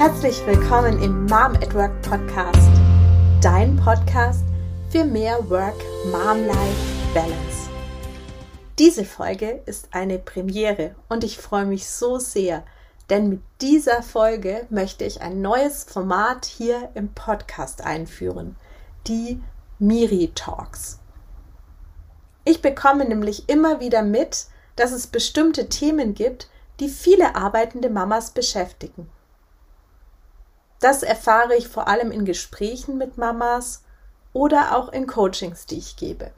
Herzlich willkommen im Mom at Work Podcast, dein Podcast für mehr Work-Mom-Life-Balance. Diese Folge ist eine Premiere und ich freue mich so sehr, denn mit dieser Folge möchte ich ein neues Format hier im Podcast einführen, die Miri Talks. Ich bekomme nämlich immer wieder mit, dass es bestimmte Themen gibt, die viele arbeitende Mamas beschäftigen. Das erfahre ich vor allem in Gesprächen mit Mamas oder auch in Coachings, die ich gebe.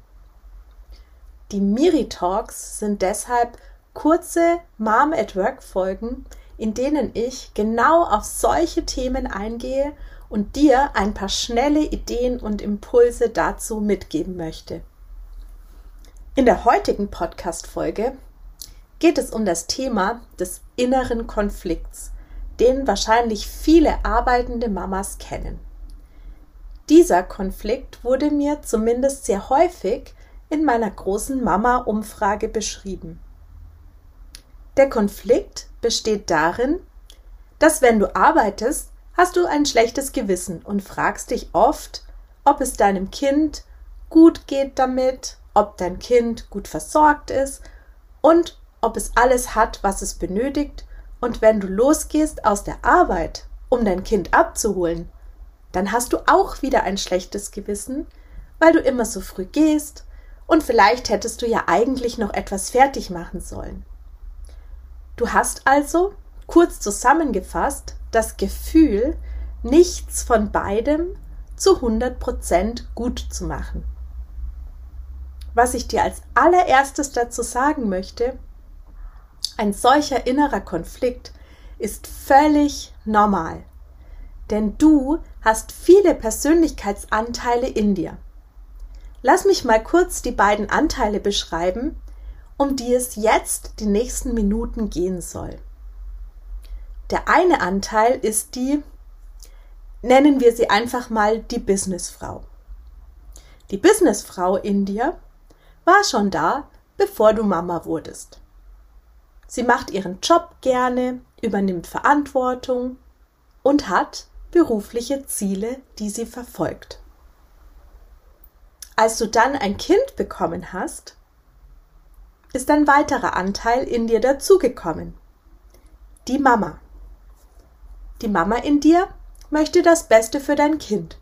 Die Miri Talks sind deshalb kurze Mom at Work Folgen, in denen ich genau auf solche Themen eingehe und dir ein paar schnelle Ideen und Impulse dazu mitgeben möchte. In der heutigen Podcast Folge geht es um das Thema des inneren Konflikts, den wahrscheinlich viele arbeitende Mamas kennen. Dieser Konflikt wurde mir zumindest sehr häufig in meiner großen Mama-Umfrage beschrieben. Der Konflikt besteht darin, dass wenn du arbeitest, hast du ein schlechtes Gewissen und fragst dich oft, ob es deinem Kind gut geht damit, ob dein Kind gut versorgt ist und ob es alles hat, was es benötigt, und wenn du losgehst aus der Arbeit, um dein Kind abzuholen, dann hast du auch wieder ein schlechtes Gewissen, weil du immer so früh gehst, und vielleicht hättest du ja eigentlich noch etwas fertig machen sollen. Du hast also, kurz zusammengefasst, das Gefühl, nichts von beidem zu 100 Prozent gut zu machen. Was ich dir als allererstes dazu sagen möchte, ein solcher innerer Konflikt ist völlig normal, denn du hast viele Persönlichkeitsanteile in dir. Lass mich mal kurz die beiden Anteile beschreiben, um die es jetzt die nächsten Minuten gehen soll. Der eine Anteil ist die, nennen wir sie einfach mal die Businessfrau. Die Businessfrau in dir war schon da, bevor du Mama wurdest. Sie macht ihren Job gerne, übernimmt Verantwortung und hat berufliche Ziele, die sie verfolgt. Als du dann ein Kind bekommen hast, ist ein weiterer Anteil in dir dazugekommen. Die Mama. Die Mama in dir möchte das Beste für dein Kind.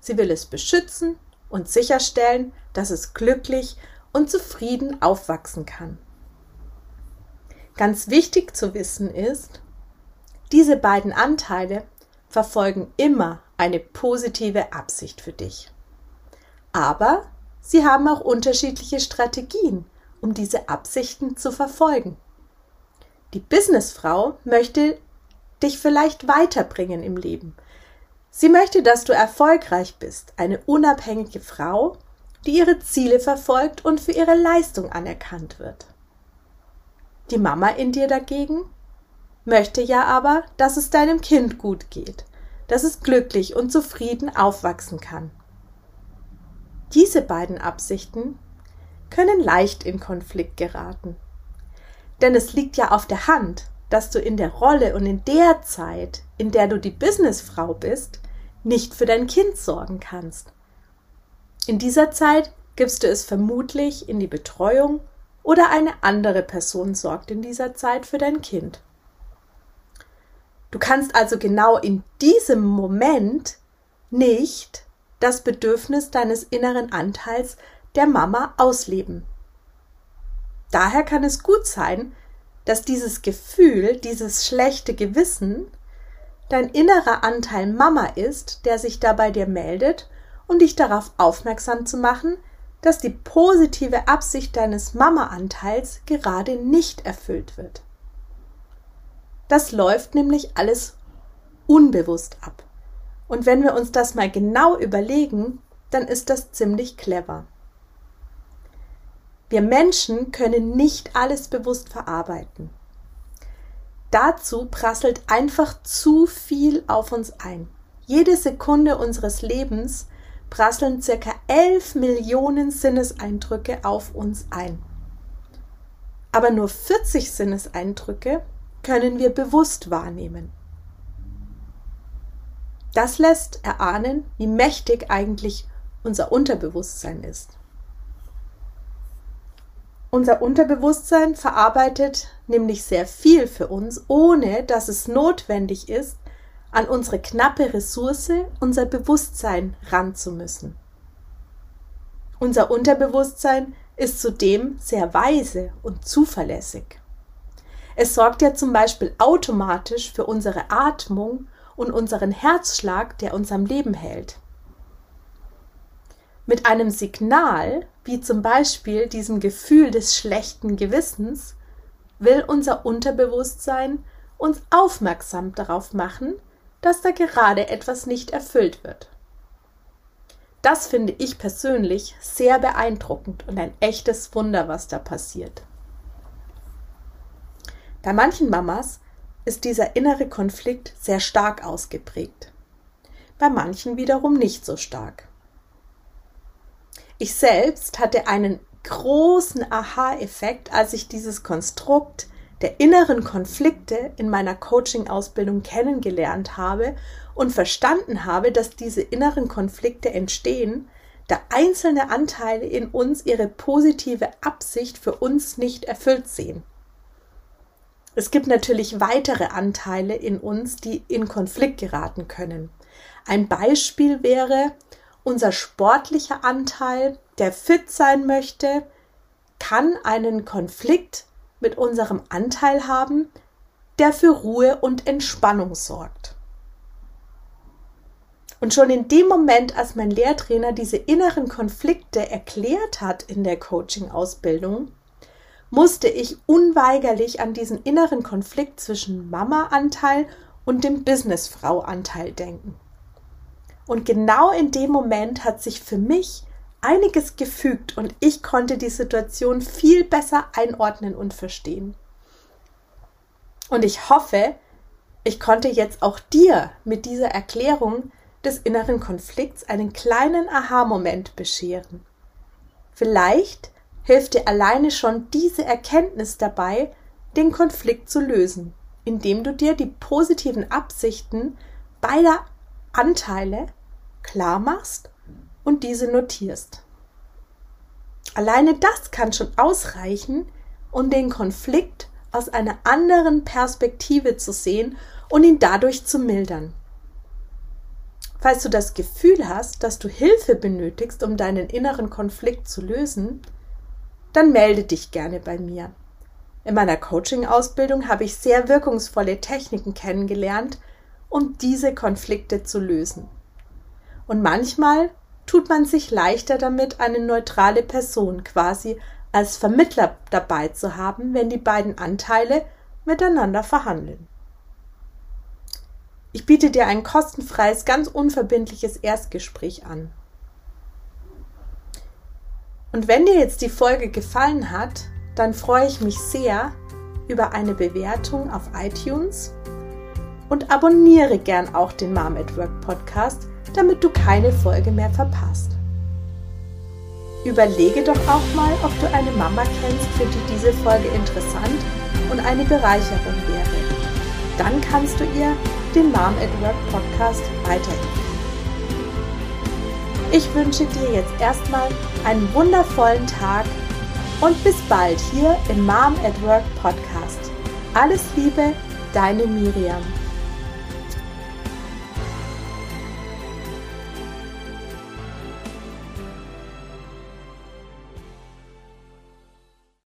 Sie will es beschützen und sicherstellen, dass es glücklich und zufrieden aufwachsen kann. Ganz wichtig zu wissen ist, diese beiden Anteile verfolgen immer eine positive Absicht für dich. Aber sie haben auch unterschiedliche Strategien, um diese Absichten zu verfolgen. Die Businessfrau möchte dich vielleicht weiterbringen im Leben. Sie möchte, dass du erfolgreich bist, eine unabhängige Frau, die ihre Ziele verfolgt und für ihre Leistung anerkannt wird. Die Mama in dir dagegen möchte ja aber, dass es deinem Kind gut geht, dass es glücklich und zufrieden aufwachsen kann. Diese beiden Absichten können leicht in Konflikt geraten. Denn es liegt ja auf der Hand, dass du in der Rolle und in der Zeit, in der du die Businessfrau bist, nicht für dein Kind sorgen kannst. In dieser Zeit gibst du es vermutlich in die Betreuung oder eine andere Person sorgt in dieser Zeit für dein Kind. Du kannst also genau in diesem Moment nicht das Bedürfnis deines inneren Anteils der Mama ausleben. Daher kann es gut sein, dass dieses Gefühl, dieses schlechte Gewissen dein innerer Anteil Mama ist, der sich dabei dir meldet, um dich darauf aufmerksam zu machen, dass die positive Absicht deines Mama-Anteils gerade nicht erfüllt wird. Das läuft nämlich alles unbewusst ab. Und wenn wir uns das mal genau überlegen, dann ist das ziemlich clever. Wir Menschen können nicht alles bewusst verarbeiten. Dazu prasselt einfach zu viel auf uns ein. Jede Sekunde unseres Lebens prasseln circa 11 Millionen Sinneseindrücke auf uns ein. Aber nur 40 Sinneseindrücke können wir bewusst wahrnehmen. Das lässt erahnen, wie mächtig eigentlich unser Unterbewusstsein ist. Unser Unterbewusstsein verarbeitet nämlich sehr viel für uns, ohne dass es notwendig ist, an unsere knappe Ressource, unser Bewusstsein ran zu müssen. Unser Unterbewusstsein ist zudem sehr weise und zuverlässig. Es sorgt ja zum Beispiel automatisch für unsere Atmung und unseren Herzschlag, der uns am Leben hält. Mit einem Signal, wie zum Beispiel diesem Gefühl des schlechten Gewissens, will unser Unterbewusstsein uns aufmerksam darauf machen, dass da gerade etwas nicht erfüllt wird. Das finde ich persönlich sehr beeindruckend und ein echtes Wunder, was da passiert. Bei manchen Mamas ist dieser innere Konflikt sehr stark ausgeprägt, bei manchen wiederum nicht so stark. Ich selbst hatte einen großen Aha-Effekt, als ich dieses Konstrukt der inneren Konflikte in meiner Coaching-Ausbildung kennengelernt habe und verstanden habe, dass diese inneren Konflikte entstehen, da einzelne Anteile in uns ihre positive Absicht für uns nicht erfüllt sehen. Es gibt natürlich weitere Anteile in uns, die in Konflikt geraten können. Ein Beispiel wäre unser sportlicher Anteil, der fit sein möchte, kann einen Konflikt mit unserem Anteil haben, der für Ruhe und Entspannung sorgt. Und schon in dem Moment, als mein Lehrtrainer diese inneren Konflikte erklärt hat in der Coaching-Ausbildung, musste ich unweigerlich an diesen inneren Konflikt zwischen Mama-Anteil und dem Businessfrau-Anteil denken. Und genau in dem Moment hat sich für mich einiges gefügt und ich konnte die Situation viel besser einordnen und verstehen. Und ich hoffe, ich konnte jetzt auch dir mit dieser Erklärung des inneren Konflikts einen kleinen Aha-Moment bescheren. Vielleicht hilft dir alleine schon diese Erkenntnis dabei, den Konflikt zu lösen, indem du dir die positiven Absichten beider Anteile klar machst und diese notierst. Alleine das kann schon ausreichen, um den Konflikt aus einer anderen Perspektive zu sehen und ihn dadurch zu mildern. Falls du das Gefühl hast, dass du Hilfe benötigst, um deinen inneren Konflikt zu lösen, dann melde dich gerne bei mir. In meiner Coaching-Ausbildung habe ich sehr wirkungsvolle Techniken kennengelernt, um diese Konflikte zu lösen. Und manchmal tut man sich leichter damit, eine neutrale Person quasi als Vermittler dabei zu haben, wenn die beiden Anteile miteinander verhandeln. Ich biete dir ein kostenfreies, ganz unverbindliches Erstgespräch an. Und wenn dir jetzt die Folge gefallen hat, dann freue ich mich sehr über eine Bewertung auf iTunes und abonniere gern auch den Mom at Work Podcast, damit du keine Folge mehr verpasst. Überlege doch auch mal, ob du eine Mama kennst, für die diese Folge interessant und eine Bereicherung wäre. Dann kannst du ihr den Mom at Work Podcast weiterempfehlen. Ich wünsche dir jetzt erstmal einen wundervollen Tag und bis bald hier im Mom at Work Podcast. Alles Liebe, deine Miriam.